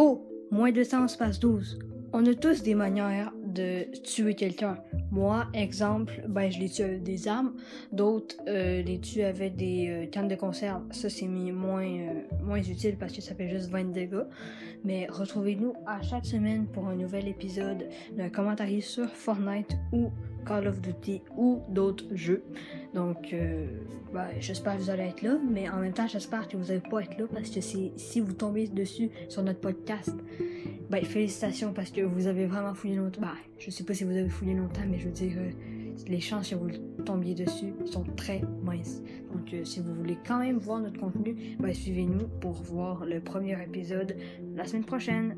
Oh, moins de temps passe 12. On a tous des manières tuer quelqu'un. Moi, exemple, ben, je les tue avec des armes. D'autres euh, les tuent avec des euh, cannes de conserve. Ça, c'est moins, euh, moins utile parce que ça fait juste 20 dégâts. Mais retrouvez-nous à chaque semaine pour un nouvel épisode d'un commentaire sur Fortnite ou Call of Duty ou d'autres jeux. Donc, ben, j'espère que vous allez être là, mais en même temps, j'espère que vous n'allez pas être là parce que si vous tombez dessus sur notre podcast, ben, félicitations parce que vous avez vraiment fouillé longtemps. Ben, je sais pas si vous avez fouillé longtemps, mais je veux dire, euh, les chances que vous tombiez dessus sont très minces. Donc, euh, si vous voulez quand même voir notre contenu, ben, suivez-nous pour voir le premier épisode la semaine prochaine.